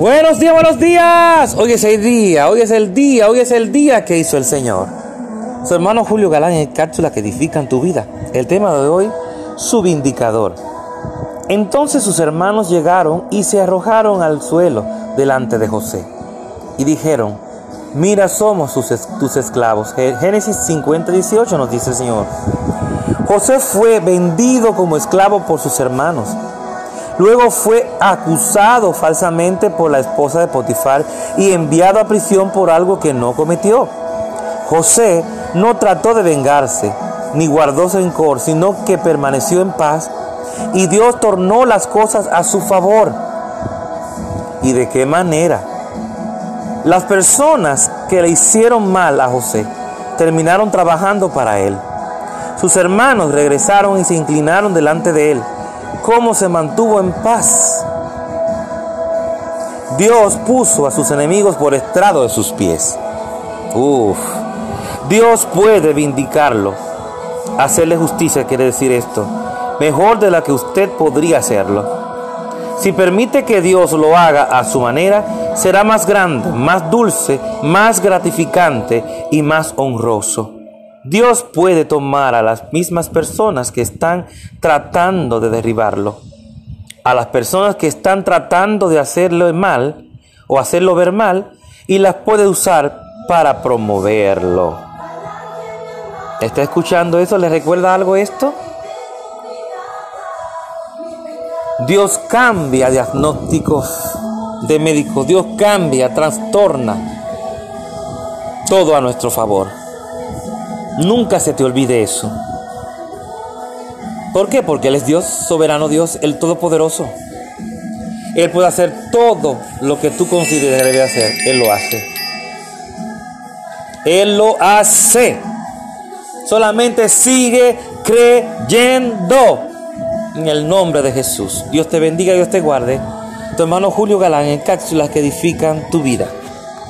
Buenos días, buenos días. Hoy es el día, hoy es el día, hoy es el día que hizo el Señor. Su hermano Julio Galán en cápsulas que edifican tu vida. El tema de hoy, su vindicador. Entonces sus hermanos llegaron y se arrojaron al suelo delante de José. Y dijeron, mira, somos tus esclavos. Génesis 50, 18 nos dice el Señor. José fue vendido como esclavo por sus hermanos Luego fue acusado falsamente por la esposa de Potifar y enviado a prisión por algo que no cometió. José no trató de vengarse, ni guardó rencor, sino que permaneció en paz y Dios tornó las cosas a su favor. ¿Y de qué manera? Las personas que le hicieron mal a José terminaron trabajando para él. Sus hermanos regresaron y se inclinaron delante de él cómo se mantuvo en paz. Dios puso a sus enemigos por estrado de sus pies. Uf. Dios puede vindicarlo. Hacerle justicia quiere decir esto. Mejor de la que usted podría hacerlo. Si permite que Dios lo haga a su manera, será más grande, más dulce, más gratificante y más honroso. Dios puede tomar a las mismas personas que están tratando de derribarlo, a las personas que están tratando de hacerlo mal o hacerlo ver mal, y las puede usar para promoverlo. ¿Está escuchando eso? ¿Le recuerda algo esto? Dios cambia diagnósticos de médicos, Dios cambia, trastorna todo a nuestro favor. Nunca se te olvide eso. ¿Por qué? Porque Él es Dios, soberano Dios, el Todopoderoso. Él puede hacer todo lo que tú consideres que debe hacer. Él lo hace. Él lo hace. Solamente sigue creyendo en el nombre de Jesús. Dios te bendiga, Dios te guarde. Tu hermano Julio Galán en cápsulas que edifican tu vida.